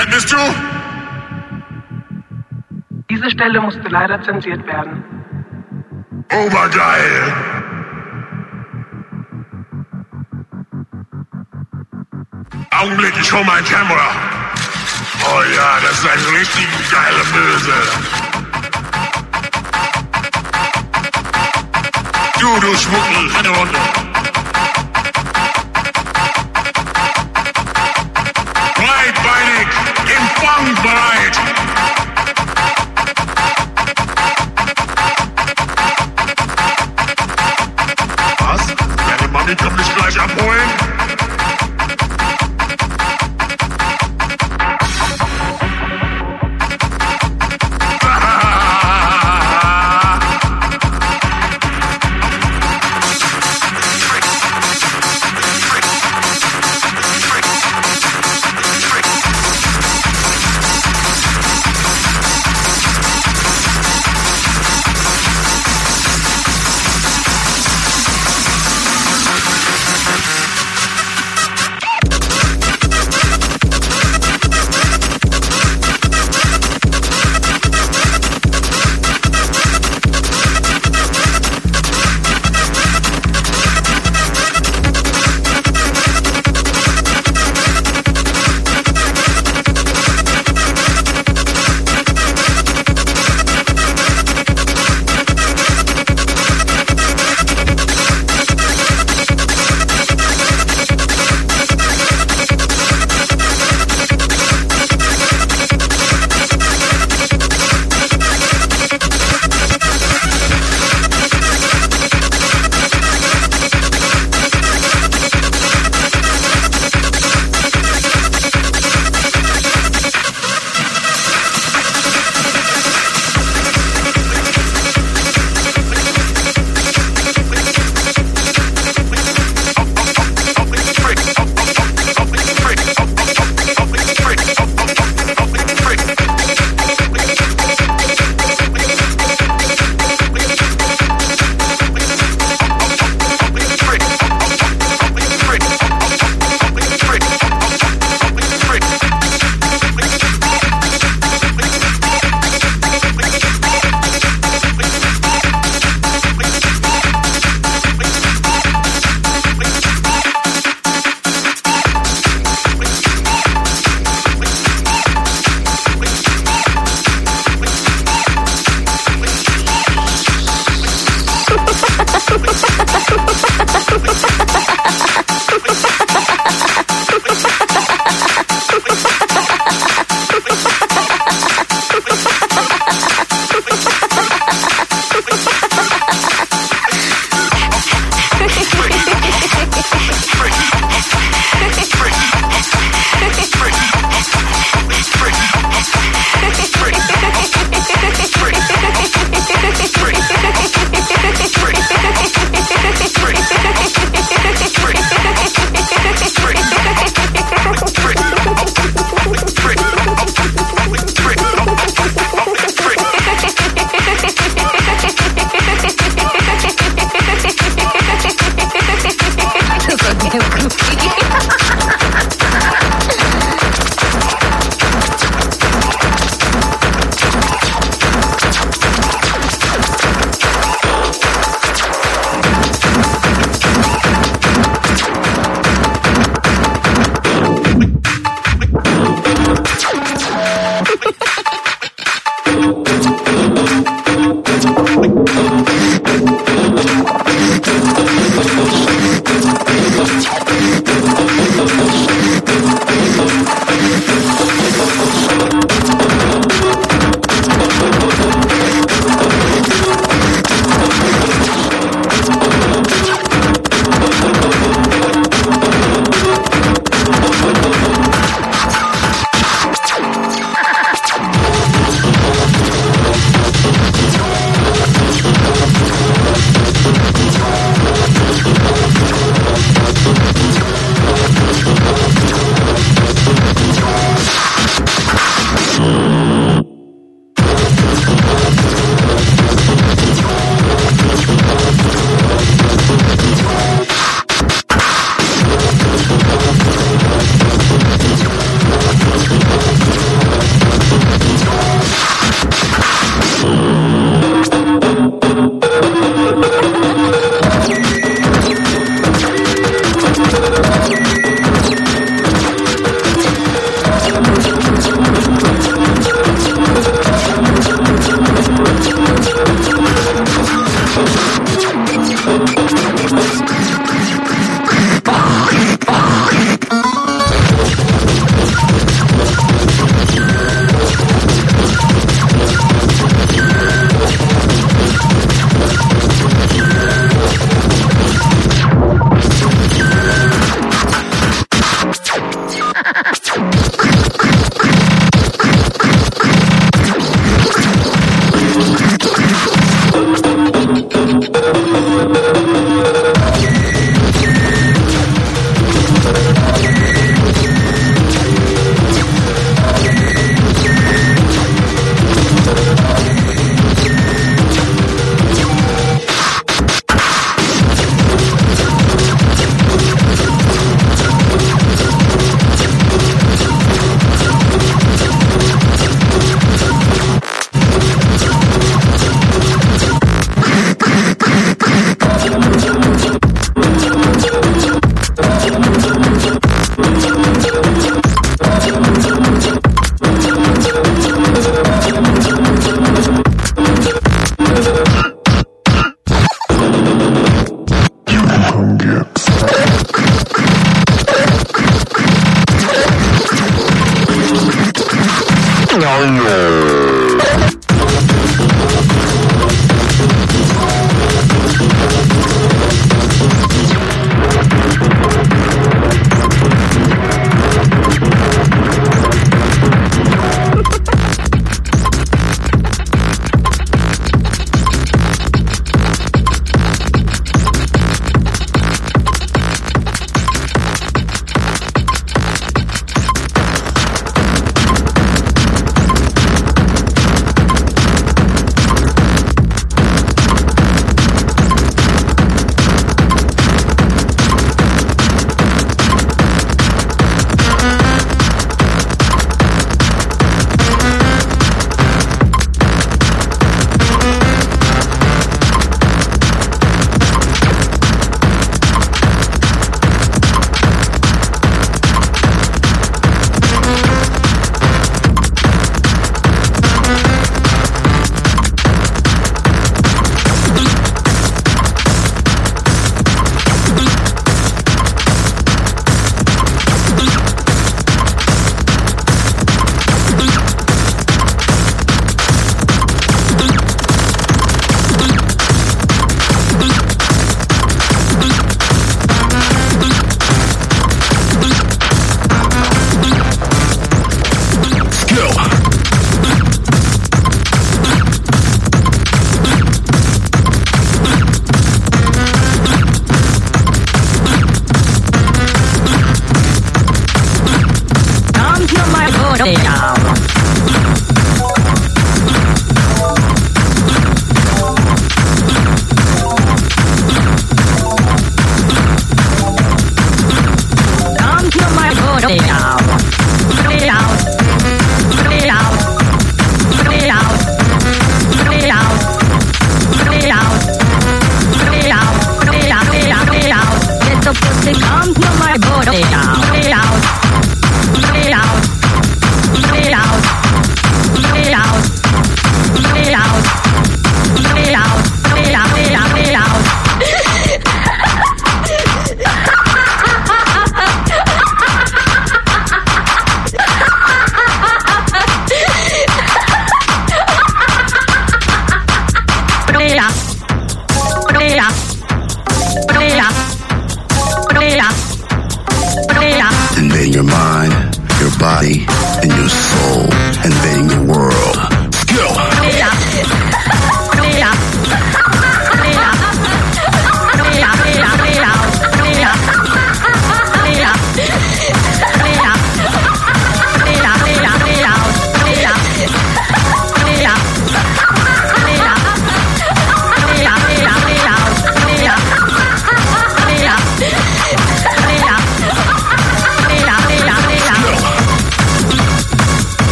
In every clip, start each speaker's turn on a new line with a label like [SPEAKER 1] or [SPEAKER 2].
[SPEAKER 1] Alt bist du?
[SPEAKER 2] Diese Stelle musste leider zensiert werden.
[SPEAKER 1] Obergeil! Augenblick, ich hol mein Kamera. Oh ja, das ist eine richtig geile Möse. Du, du Schmuckel, eine Runde.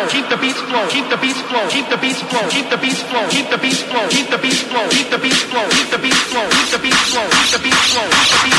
[SPEAKER 3] flow. Keep the beats flow. Keep the beats flow. Keep the beats flow. Keep the beats flow. Keep the beats flow. Keep the beats flow. Keep the beats flow. Keep the beats flow. Keep the beats flow. Keep the beats flow. Keep the beats flow. Keep the beats flow.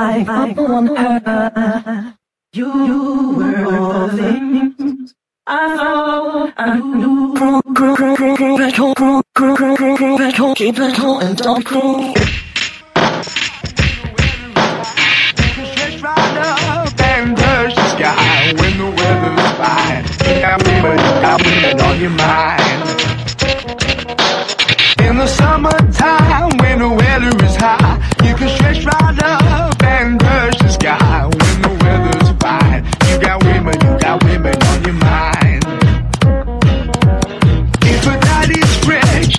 [SPEAKER 2] Like one her. You, you were all things I thought I knew. Crawl, crawl, crawl, crawl, crawl back home, crawl, crawl, crawl, crawl, crawl back home, keep that home and don't crawl.
[SPEAKER 3] Stretch right up and touch the sky when the weather's fine. You got women, you got women on your mind. In the summertime when the weather is high, you can stretch right up women, on your mind. If a daddy's stretch,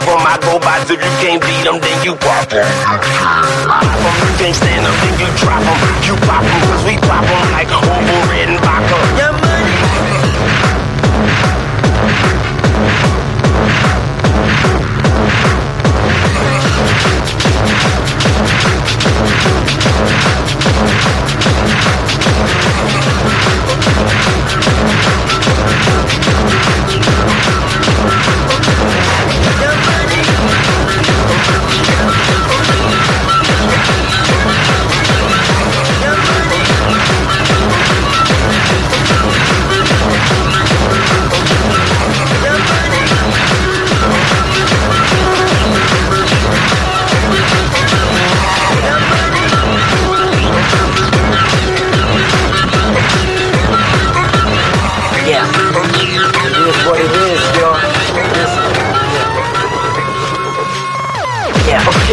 [SPEAKER 4] stop. I go by if you can't beat 'em, then you pop 'em. Pop 'em, you can't stand 'em, then you drop 'em. You pop 'em, cause we pop 'em like Oval Red and Vodka.
[SPEAKER 5] Your money. Nobody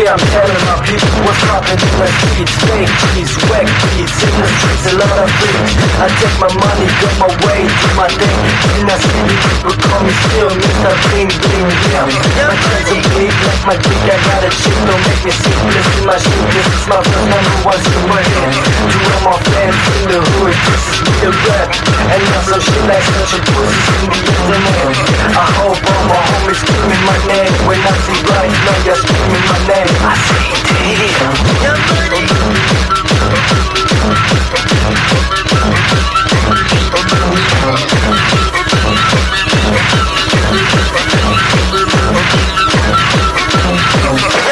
[SPEAKER 5] I'm telling my people what's poppin' in the streets. Fake cheese, wet beats in the streets, a lot of freaks. I take my money, go my way, do my thing. In the city, people call me still Mr. Bling Bling. Yeah. My friends are big, like my dick, I got a chick, don't make me sick. Listen, my shit, this is my first number one super hit. To all my fans in the hood, this is real rap. And now some shit like such a pussies in the internet. I hope all my homies screaming my name when I see right now you're screaming my name. I say, damn,
[SPEAKER 6] Oh,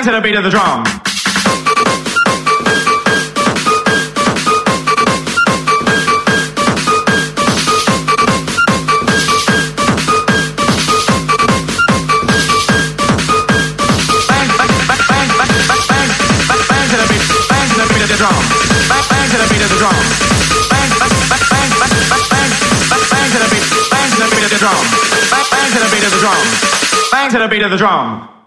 [SPEAKER 6] bang to the beat of the drum. Bang to the beat of the drum.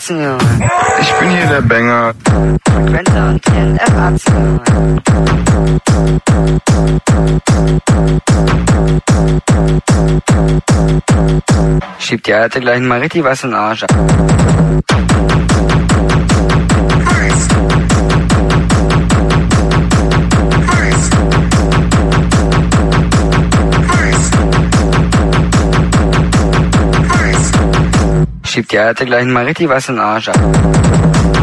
[SPEAKER 7] Arzen.
[SPEAKER 8] Ich bin hier der Banger.
[SPEAKER 7] Und TNF. Schiebt die Alte gleich mal richtig was in den Arsch. Die Alte gleich mal richtig was in Arsch ab.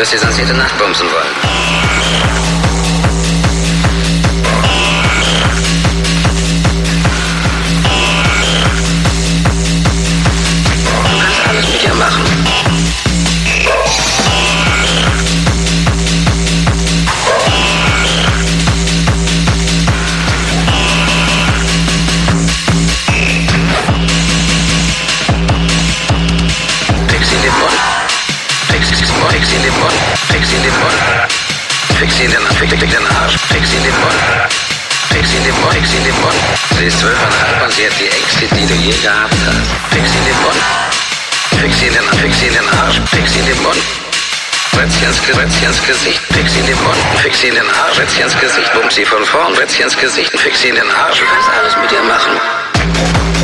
[SPEAKER 9] Wirst die sonstierte Nacht bumsen wollen. Je gehabt hast. Fix in den Mund. Fix in den, fix in den Arsch. Fix in den Mund. Rätzchen ins, Gesicht, fix in den Mund, fix in den Arsch, Rätzchen Gesicht, bump sie von vorn, Rätzchen Gesicht, fix in den Arsch, du kannst alles mit ihr machen.